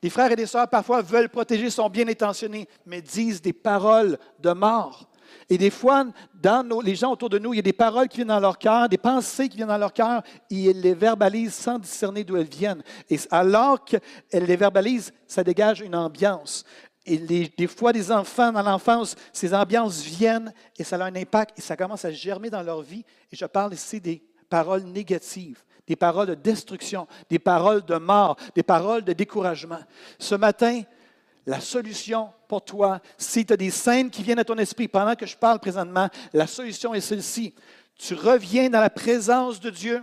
A: des frères et des sœurs parfois veulent protéger, sont bien intentionnés, mais disent des paroles de mort. Et des fois, dans les gens autour de nous, il y a des paroles qui viennent dans leur cœur, des pensées qui viennent dans leur cœur, ils les verbalisent sans discerner d'où elles viennent. Et alors qu'elles les verbalisent, ça dégage une ambiance. Et des fois, des enfants dans l'enfance, ces ambiances viennent et ça a un impact et ça commence à germer dans leur vie. Et je parle ici des paroles négatives, des paroles de destruction, des paroles de mort, des paroles de découragement. Ce matin, la solution pour toi, si tu as des scènes qui viennent à ton esprit pendant que je parle présentement, la solution est celle-ci. Tu reviens dans la présence de Dieu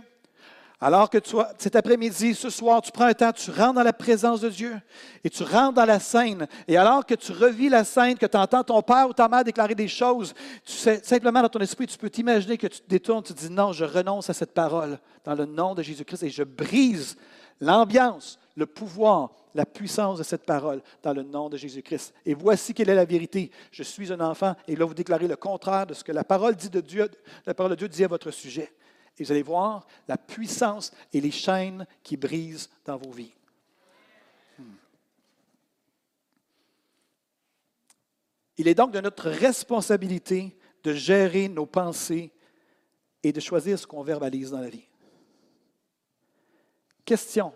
A: alors que cet après-midi, ce soir, tu prends un temps, tu rentres dans la présence de Dieu et tu rentres dans la scène. Et alors que tu revis la scène, que tu entends ton père ou ta mère déclarer des choses, tu sais, simplement dans ton esprit, tu peux t'imaginer que tu te détournes, tu te dis non, je renonce à cette parole dans le nom de Jésus-Christ et je brise l'ambiance, le pouvoir, la puissance de cette parole dans le nom de Jésus-Christ. Et voici quelle est la vérité. Je suis un enfant et là vous déclarez le contraire de ce que la parole dit de Dieu, la parole de Dieu dit à votre sujet. Et vous allez voir la puissance et les chaînes qui brisent dans vos vies. Hmm. Il est donc de notre responsabilité de gérer nos pensées et de choisir ce qu'on verbalise dans la vie. Question.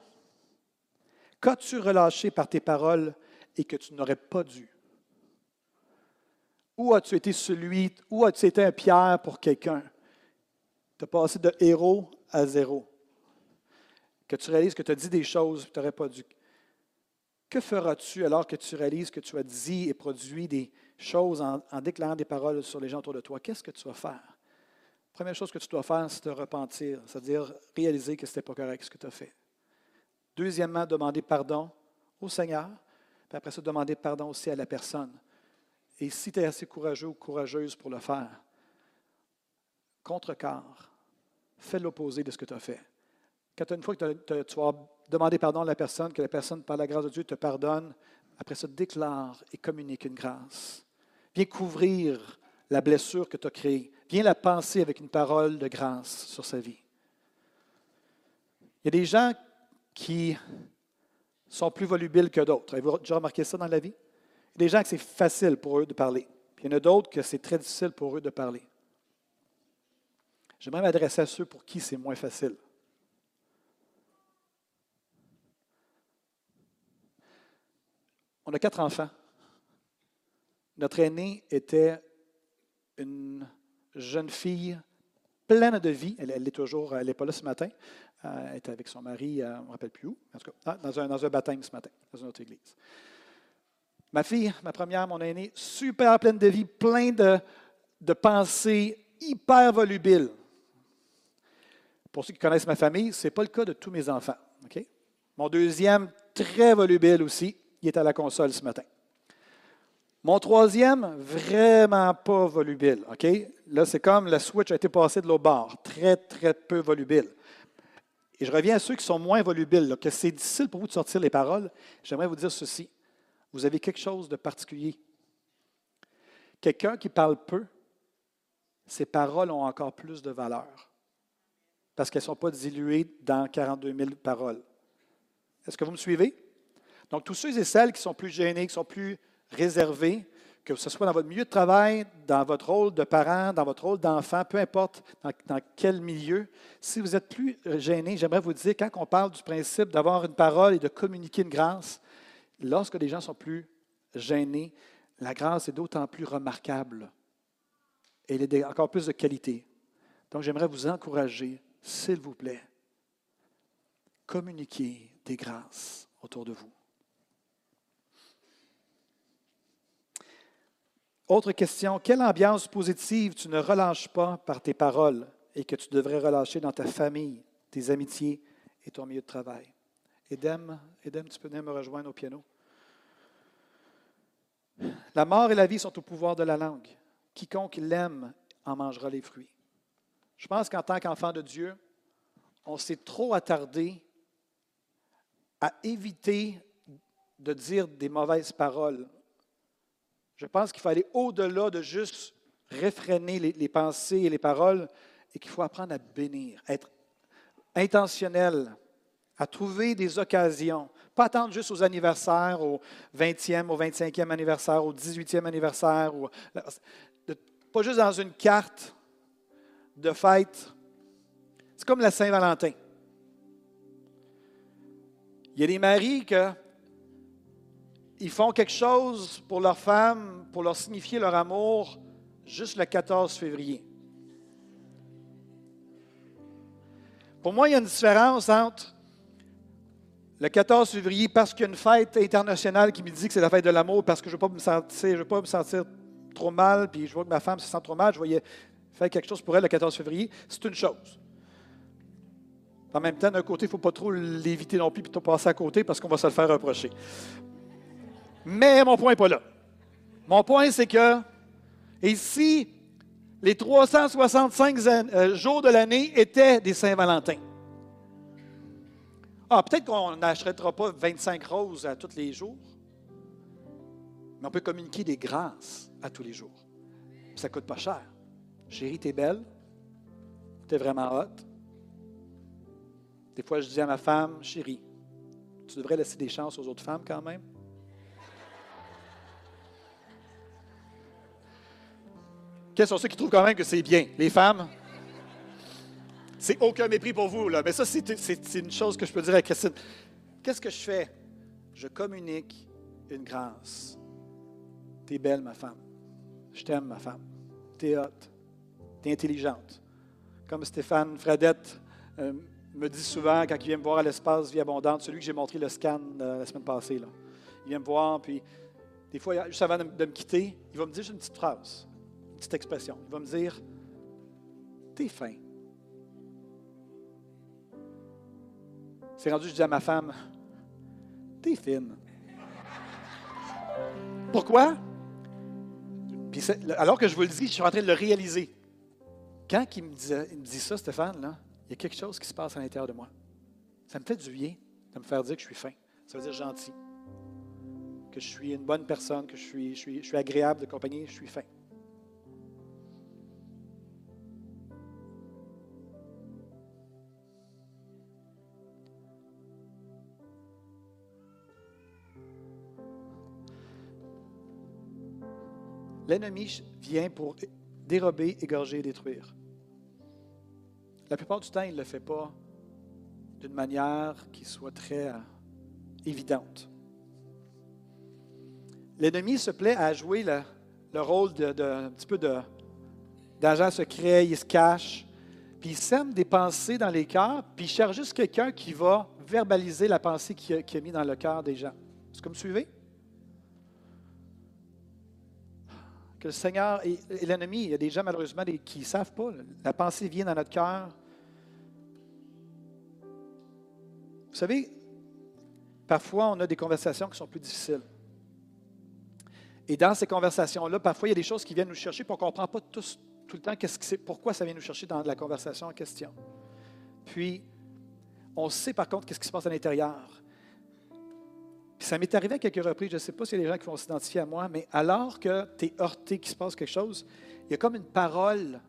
A: Qu'as-tu relâché par tes paroles et que tu n'aurais pas dû? Où as-tu été celui, où as-tu été un pierre pour quelqu'un? Tu as passé de héros à zéro. Que tu réalises que tu as dit des choses que tu n'aurais pas dû. Que feras-tu alors que tu réalises que tu as dit et produit des choses en, déclarant des paroles sur les gens autour de toi? Qu'est-ce que tu vas faire? Première chose que tu dois faire, c'est te repentir, c'est-à-dire réaliser que ce n'était pas correct ce que tu as fait. Deuxièmement, demander pardon au Seigneur, puis après ça, demander pardon aussi à la personne. Et si tu es assez courageux ou courageuse pour le faire, contrecarre, fais l'opposé de ce que tu as fait. Quand une fois que tu vas demander pardon à la personne, que la personne, par la grâce de Dieu, te pardonne, après ça, déclare et communique une grâce. Viens couvrir la blessure que tu as créée. Viens la penser avec une parole de grâce sur sa vie. Il y a des gens qui sont plus volubiles que d'autres. Avez-vous déjà remarqué ça dans la vie? Il y a des gens que c'est facile pour eux de parler. Il y en a d'autres que c'est très difficile pour eux de parler. J'aimerais m'adresser à ceux pour qui c'est moins facile. On a quatre enfants. Notre aînée était une jeune fille pleine de vie. Elle, est toujours, elle n'est pas là ce matin. Euh, elle était avec son mari, euh, on ne me rappelle plus où, en tout cas, ah, dans, un, baptême ce matin, dans une autre église. Ma fille, ma première, mon aînée, super pleine de vie, plein de, de pensées, hyper volubile. Pour ceux qui connaissent ma famille, ce n'est pas le cas de tous mes enfants. Mon deuxième, très volubile aussi, il est à la console ce matin. Mon troisième, vraiment pas volubile. Là, c'est comme la switch a été passée de l'autre bord. Très, très peu volubile. Et je reviens à ceux qui sont moins volubiles, que c'est difficile pour vous de sortir les paroles. J'aimerais vous dire ceci. Vous avez quelque chose de particulier. Quelqu'un qui parle peu, ses paroles ont encore plus de valeur parce qu'elles ne sont pas diluées dans 42 000 paroles. Est-ce que vous me suivez? Donc, tous ceux et celles qui sont plus gênés, qui sont plus réservé, que ce soit dans votre milieu de travail, dans votre rôle de parent, dans votre rôle d'enfant, peu importe dans, quel milieu, si vous êtes plus euh, gêné, j'aimerais vous dire, quand on parle du principe d'avoir une parole et de communiquer une grâce, lorsque les gens sont plus gênés, la grâce est d'autant plus remarquable et elle est encore plus de qualité. Donc j'aimerais vous encourager, s'il vous plaît, communiquez des grâces autour de vous. Autre question, quelle ambiance positive tu ne relâches pas par tes paroles et que tu devrais relâcher dans ta famille, tes amitiés et ton milieu de travail? Edem, Edem, tu peux venir me rejoindre au piano. La mort et la vie sont au pouvoir de la langue. Quiconque l'aime en mangera les fruits. Je pense qu'en tant qu'enfant de Dieu, on s'est trop attardé à éviter de dire des mauvaises paroles je pense qu'il faut aller au-delà de juste réfréner les, pensées et les paroles et qu'il faut apprendre à bénir, être intentionnel, à trouver des occasions. Pas attendre juste aux anniversaires, au 20e, au 25e anniversaire, au 18e anniversaire, ou, pas juste dans une carte de fête. C'est comme la Saint-Valentin. Il y a des maris que ils font quelque chose pour leur femme, pour leur signifier leur amour, juste le 14 février. Pour moi, il y a une différence entre le 14 février parce qu'il y a une fête internationale qui me dit que c'est la fête de l'amour, parce que je ne veux, pas me sentir, je veux pas me sentir trop mal, puis je vois que ma femme se sent trop mal, je voyais faire quelque chose pour elle le 14 février, c'est une chose. En même temps, d'un côté, il ne faut pas trop l'éviter non plus, puis passer à côté parce qu'on va se le faire reprocher. Mais mon point n'est pas là. Mon point, c'est que, ici, les 365 euh, jours de l'année étaient des Saint-Valentin? Ah, peut-être qu'on n'achètera pas 25 roses à tous les jours, mais on peut communiquer des grâces à tous les jours. ça ne coûte pas cher. Chérie, t'es belle. T'es vraiment hot. Des fois, je dis à ma femme, chérie, tu devrais laisser des chances aux autres femmes quand même. Quels sont ceux qui trouvent quand même que c'est bien? Les femmes? C'est aucun mépris pour vous, là. Mais ça, c'est une chose que je peux dire à Christine. Qu'est-ce que je fais? Je communique une grâce. T'es belle, ma femme. Je t'aime, ma femme. T'es haute. Intelligente. Comme Stéphane Fradette euh, me dit souvent quand il vient me voir à l'espace Vie Abondante, celui que j'ai montré le scan euh, la semaine passée. Là. Il vient me voir, puis des fois, juste avant de, me quitter, il va me dire une petite phrase, une petite expression. Il va me dire T'es fin. C'est rendu, je dis à ma femme T'es fine. Pourquoi? alors que je vous le dis, je suis en train de le réaliser. Quand il me, il me dit ça, Stéphane, là, il y a quelque chose qui se passe à l'intérieur de moi. Ça me fait du bien de me faire dire que je suis fin. Ça veut dire gentil. Que je suis une bonne personne, que je suis, je suis, je suis agréable de compagnie, je suis fin. L'ennemi vient pour dérober, égorger et détruire. La plupart du temps, il ne le fait pas d'une manière qui soit très euh, évidente. L'ennemi se plaît à jouer le, rôle de, petit peu d'agent secret, il se cache, puis il sème des pensées dans les cœurs, puis il cherche juste quelqu'un qui va verbaliser la pensée qu'il a, a mis dans le cœur des gens. Est-ce que vous me suivez? Le Seigneur et, l'ennemi, il y a des gens malheureusement qui ne savent pas. La pensée vient dans notre cœur. Vous savez, parfois on a des conversations qui sont plus difficiles. Et dans ces conversations-là, parfois il y a des choses qui viennent nous chercher, pour on ne comprend pas tout, le temps pourquoi ça vient nous chercher dans la conversation en question. Puis, on sait par contre qu'est-ce qui se passe à l'intérieur ça m'est arrivé à quelques reprises, je ne sais pas s'il y a des gens qui vont s'identifier à moi, mais alors que tu es heurté, qu'il se passe quelque chose, il y a comme une parole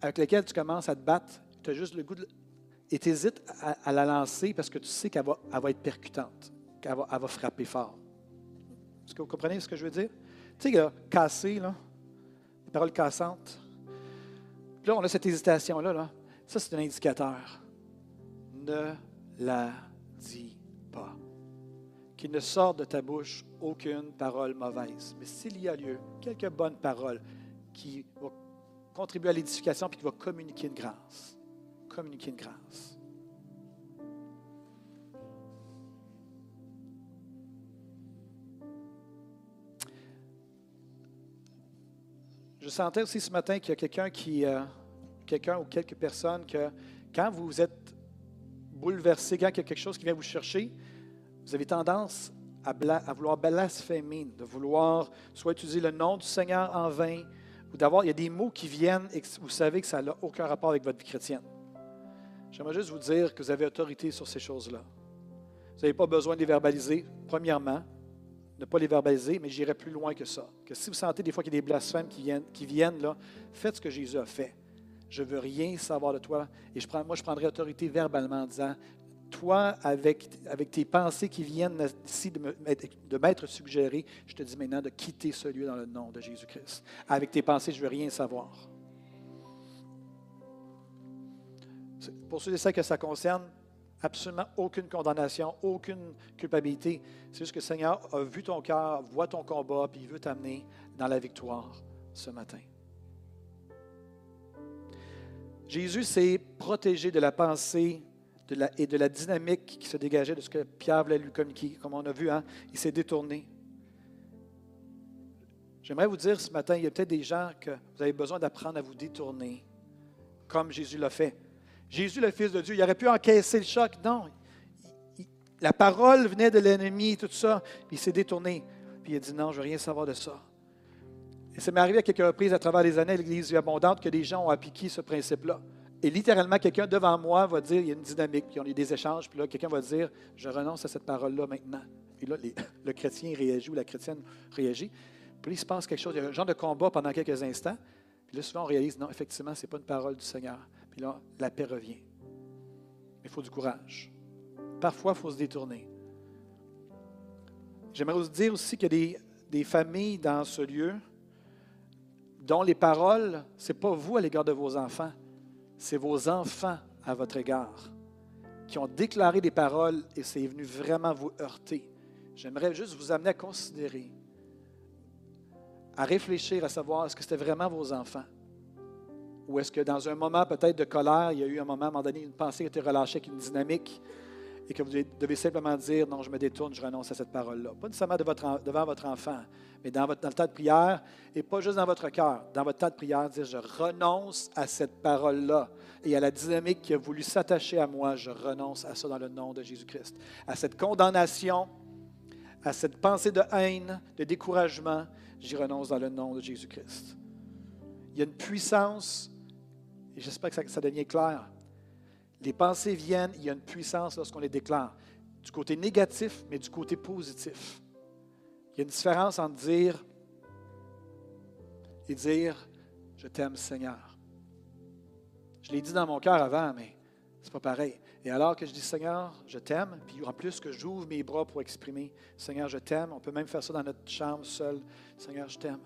A: avec laquelle tu commences à te battre. Tu as juste le goût de. Et tu hésites à, la lancer parce que tu sais qu'elle va, être percutante, qu'elle va, frapper fort. Est-ce que vous comprenez ce que je veux dire? Tu sais, là, casser, là, des paroles cassantes. Puis là, on a cette hésitation-là. Là. Ça, c'est un indicateur. Ne la dis pas qu'il ne sorte de ta bouche aucune parole mauvaise. Mais s'il y a lieu, quelques bonnes paroles qui vont contribuer à l'édification puis qui vont communiquer une grâce. Communiquer une grâce. Je sentais aussi ce matin qu'il y a quelqu'un qui, euh, quelqu'un ou quelques personnes que quand vous êtes bouleversé, quand il y a quelque chose qui vient vous chercher, vous avez tendance à, vouloir blasphémer, de vouloir soit utiliser le nom du Seigneur en vain, ou d'avoir, il y a des mots qui viennent et vous savez que ça n'a aucun rapport avec votre vie chrétienne. J'aimerais juste vous dire que vous avez autorité sur ces choses-là. Vous n'avez pas besoin de les verbaliser, premièrement, ne pas les verbaliser, mais j'irai plus loin que ça. Que si vous sentez des fois qu'il y a des blasphèmes qui viennent, qui viennent là, faites ce que Jésus a fait. Je ne veux rien savoir de toi. Et moi, je prendrai autorité verbalement en disant toi, avec, avec tes pensées qui viennent ici de m'être suggérées, je te dis maintenant de quitter ce lieu dans le nom de Jésus-Christ. Avec tes pensées, je ne veux rien savoir. Pour ceux et celles que ça concerne, absolument aucune condamnation, aucune culpabilité. C'est juste que le Seigneur a vu ton cœur, voit ton combat, puis il veut t'amener dans la victoire ce matin. Jésus s'est protégé de la pensée et de la dynamique qui se dégageait de ce que Pierre voulait lui communiquer. Comme on a vu, hein, il s'est détourné. J'aimerais vous dire ce matin, il y a peut-être des gens que vous avez besoin d'apprendre à vous détourner, comme Jésus l'a fait. Jésus, le Fils de Dieu, il aurait pu encaisser le choc. Non. la parole venait de l'ennemi, tout ça. Puis il s'est détourné. Puis il a dit non, je ne veux rien savoir de ça. Et ça m'est arrivé à quelques reprises à travers les années à l'Église abondante que des gens ont appliqué ce principe-là. Et littéralement, quelqu'un devant moi va dire, il y a une dynamique, puis on a des échanges, puis là, quelqu'un va dire, je renonce à cette parole-là maintenant. Et là, le chrétien réagit ou la chrétienne réagit. Puis il se passe quelque chose, il y a un genre de combat pendant quelques instants. Puis là, souvent, on réalise, non, effectivement, ce n'est pas une parole du Seigneur. Puis là, la paix revient. Il faut du courage. Parfois, il faut se détourner. J'aimerais vous dire aussi qu'il y a des, familles dans ce lieu dont les paroles, ce n'est pas vous à l'égard de vos enfants, c'est vos enfants à votre égard qui ont déclaré des paroles et c'est venu vraiment vous heurter. J'aimerais juste vous amener à considérer, à réfléchir, à savoir est-ce que c'était vraiment vos enfants ou est-ce que dans un moment peut-être de colère, il y a eu un moment, à un moment donné, une pensée qui a été relâchée avec une dynamique et que vous devez simplement dire non, je me détourne, je renonce à cette parole-là. Pas nécessairement devant votre enfant, mais dans, votre, dans le temps de prière et pas juste dans votre cœur. Dans votre temps de prière, dire je renonce à cette parole-là et à la dynamique qui a voulu s'attacher à moi, je renonce à ça dans le nom de Jésus-Christ. À cette condamnation, à cette pensée de haine, de découragement, j'y renonce dans le nom de Jésus-Christ. Il y a une puissance, et j'espère que ça, ça devient clair, les pensées viennent, il y a une puissance lorsqu'on les déclare. Du côté négatif, mais du côté positif. Il y a une différence entre dire et dire Je t'aime, Seigneur. Je l'ai dit dans mon cœur avant, mais c'est pas pareil. Et alors que je dis Seigneur, je t'aime, puis en plus que j'ouvre mes bras pour exprimer Seigneur, je t'aime, on peut même faire ça dans notre chambre seul. Seigneur, je t'aime.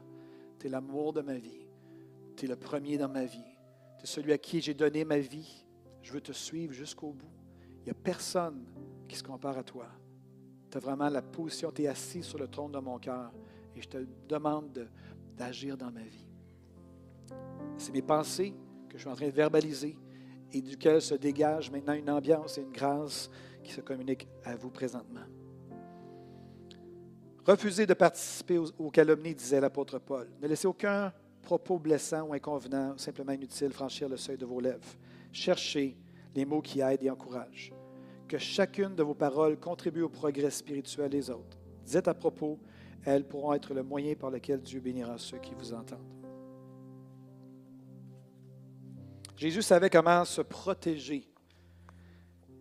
A: Tu es l'amour de ma vie. Tu es le premier dans ma vie. Tu es celui à qui j'ai donné ma vie. Je veux te suivre jusqu'au bout. Il n'y a personne qui se compare à toi. Tu as vraiment la position, tu es assis sur le trône de mon cœur et je te demande d'agir dans ma vie. C'est mes pensées que je suis en train de verbaliser et duquel se dégage maintenant une ambiance et une grâce qui se communiquent à vous présentement. Refusez de participer aux, calomnies, disait l'apôtre Paul. Ne laissez aucun propos blessant ou inconvenant, simplement inutile, franchir le seuil de vos lèvres. Cherchez les mots qui aident et encouragent. Que chacune de vos paroles contribue au progrès spirituel des autres. Dites à propos, elles pourront être le moyen par lequel Dieu bénira ceux qui vous entendent. Jésus savait comment se protéger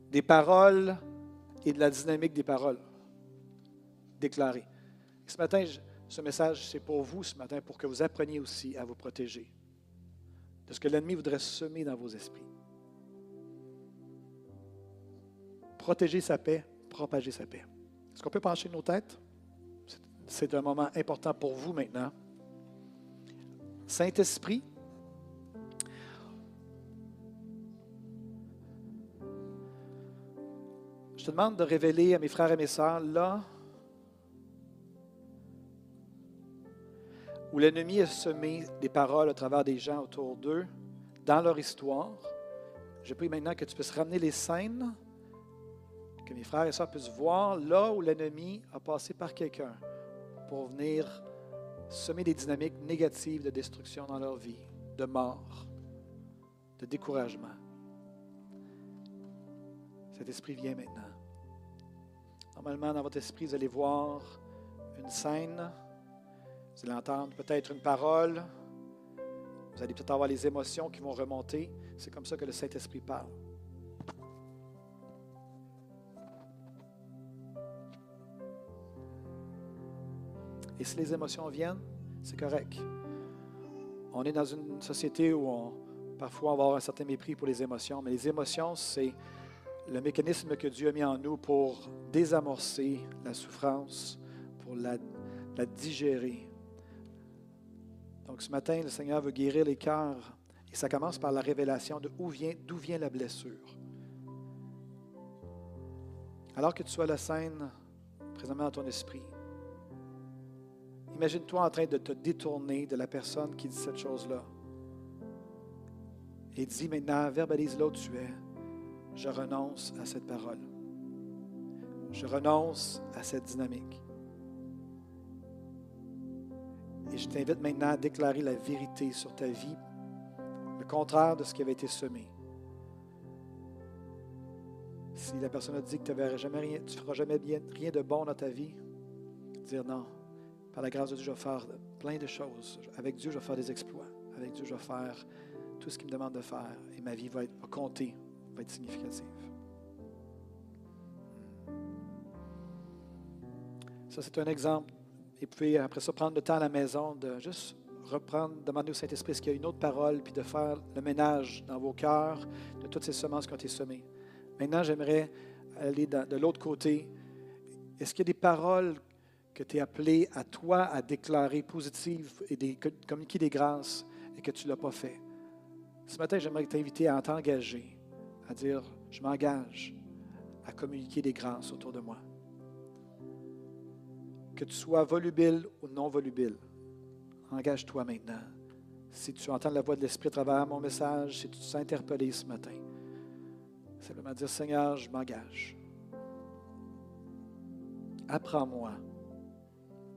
A: des paroles et de la dynamique des paroles déclarées. ce matin, ce message, c'est pour vous ce matin, pour que vous appreniez aussi à vous protéger de ce que l'ennemi voudrait semer dans vos esprits. Protéger sa paix, propager sa paix. Est-ce qu'on peut pencher nos têtes? C'est un moment important pour vous maintenant. Saint-Esprit, je te demande de révéler à mes frères et mes sœurs là où l'ennemi a semé des paroles à travers des gens autour d'eux, dans leur histoire. Je prie maintenant que tu puisses ramener les scènes que mes frères et sœurs puissent voir là où l'ennemi a passé par quelqu'un pour venir semer des dynamiques négatives de destruction dans leur vie, de mort, de découragement. Cet esprit vient maintenant. Normalement, dans votre esprit, vous allez voir une scène, vous allez entendre peut-être une parole, vous allez peut-être avoir les émotions qui vont remonter. C'est comme ça que le Saint-Esprit parle. Et si les émotions viennent, c'est correct. On est dans une société où on, parfois on va avoir un certain mépris pour les émotions, mais les émotions, c'est le mécanisme que Dieu a mis en nous pour désamorcer la souffrance, pour la, digérer. Donc ce matin, le Seigneur veut guérir les cœurs et ça commence par la révélation de où vient, d'où vient la blessure. Alors que tu sois la scène présentement dans ton esprit, Imagine-toi en train de te détourner de la personne qui dit cette chose-là. Et dis maintenant, verbalise où tu es. Je renonce à cette parole. Je renonce à cette dynamique. Et je t'invite maintenant à déclarer la vérité sur ta vie, le contraire de ce qui avait été semé. Si la personne a dit que tu ne feras jamais rien de bon dans ta vie, dire non, par la grâce de Dieu, je vais faire plein de choses. Avec Dieu, je vais faire des exploits. Avec Dieu, je vais faire tout ce qu'il me demande de faire et ma vie va, être, compter, va être significative. Ça, c'est un exemple. Et puis, après ça, prendre le temps à la maison de juste reprendre, demander au Saint-Esprit qu'il y a une autre parole, puis de faire le ménage dans vos cœurs de toutes ces semences qui ont été semées. Maintenant, j'aimerais aller de l'autre côté. Est-ce qu'il y a des paroles que tu es appelé à toi à déclarer positives et communiquer des grâces et que tu ne l'as pas fait? Ce matin, j'aimerais t'inviter à t'engager, à dire, je m'engage à communiquer des grâces autour de moi que tu sois volubile ou non volubile, engage-toi maintenant. Si tu entends la voix de l'Esprit à travers mon message, si tu te sens interpellé ce matin, simplement dire Seigneur, je m'engage. Apprends-moi